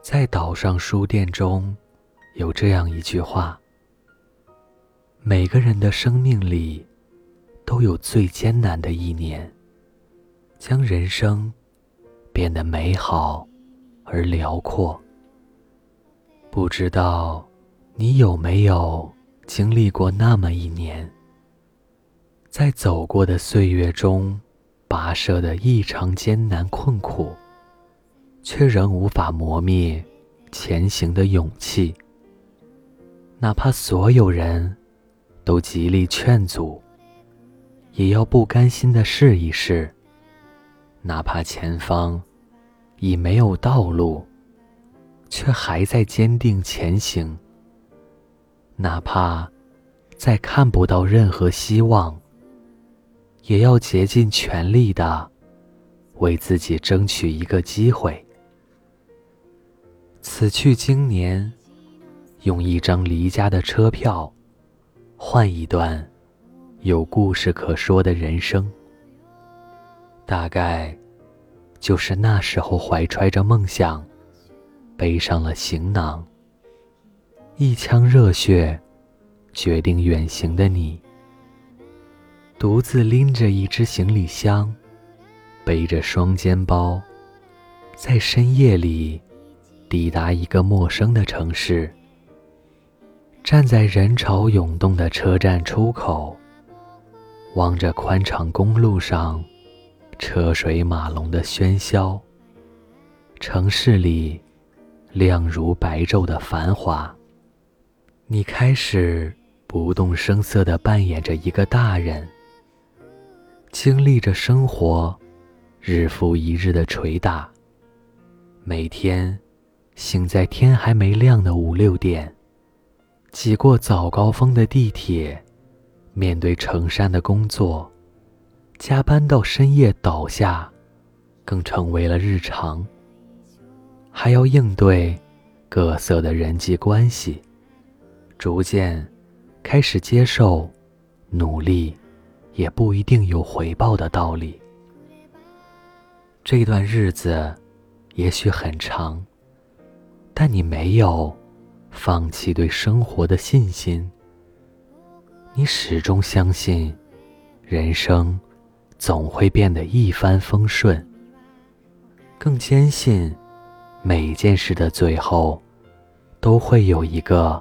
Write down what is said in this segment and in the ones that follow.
在岛上书店中，有这样一句话：每个人的生命里，都有最艰难的一年，将人生变得美好而辽阔。不知道你有没有经历过那么一年，在走过的岁月中，跋涉的异常艰难困苦。却仍无法磨灭前行的勇气。哪怕所有人都极力劝阻，也要不甘心的试一试。哪怕前方已没有道路，却还在坚定前行。哪怕再看不到任何希望，也要竭尽全力的为自己争取一个机会。此去经年，用一张离家的车票，换一段有故事可说的人生。大概就是那时候怀揣着梦想，背上了行囊，一腔热血，决定远行的你，独自拎着一只行李箱，背着双肩包，在深夜里。抵达一个陌生的城市，站在人潮涌动的车站出口，望着宽敞公路上车水马龙的喧嚣，城市里亮如白昼的繁华。你开始不动声色地扮演着一个大人，经历着生活日复一日的捶打，每天。醒在天还没亮的五六点，挤过早高峰的地铁，面对成山的工作，加班到深夜倒下，更成为了日常。还要应对各色的人际关系，逐渐开始接受努力也不一定有回报的道理。这段日子也许很长。但你没有放弃对生活的信心。你始终相信，人生总会变得一帆风顺。更坚信，每件事的最后都会有一个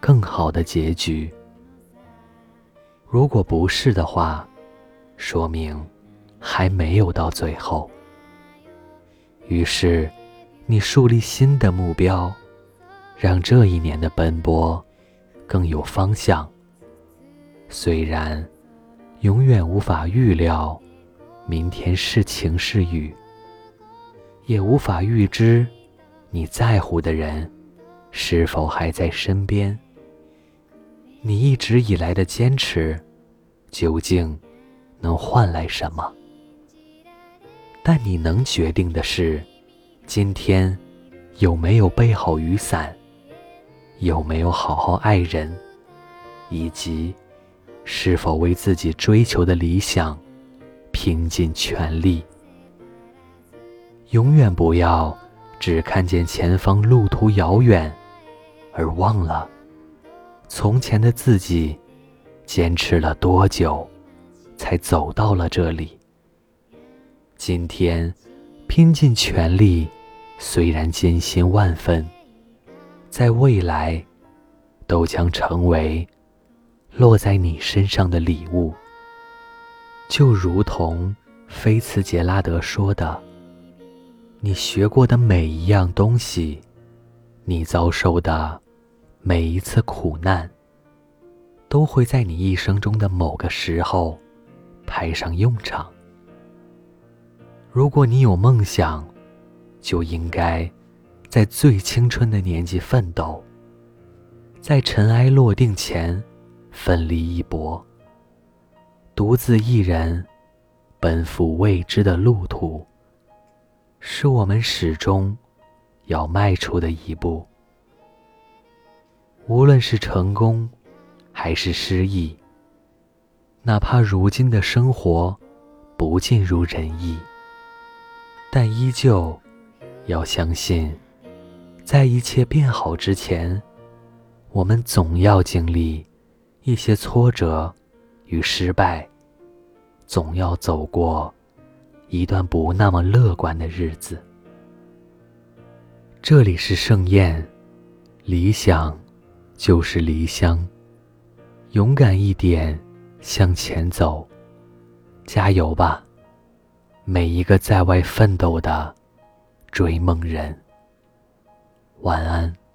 更好的结局。如果不是的话，说明还没有到最后。于是。你树立新的目标，让这一年的奔波更有方向。虽然永远无法预料明天是晴是雨，也无法预知你在乎的人是否还在身边。你一直以来的坚持，究竟能换来什么？但你能决定的是。今天有没有备好雨伞？有没有好好爱人？以及是否为自己追求的理想拼尽全力？永远不要只看见前方路途遥远，而忘了从前的自己坚持了多久，才走到了这里。今天拼尽全力。虽然艰辛万分，在未来都将成为落在你身上的礼物。就如同菲茨杰拉德说的：“你学过的每一样东西，你遭受的每一次苦难，都会在你一生中的某个时候派上用场。如果你有梦想，就应该在最青春的年纪奋斗，在尘埃落定前奋力一搏，独自一人奔赴未知的路途，是我们始终要迈出的一步。无论是成功还是失意，哪怕如今的生活不尽如人意，但依旧。要相信，在一切变好之前，我们总要经历一些挫折与失败，总要走过一段不那么乐观的日子。这里是盛宴，理想就是离乡，勇敢一点，向前走，加油吧，每一个在外奋斗的追梦人。晚安。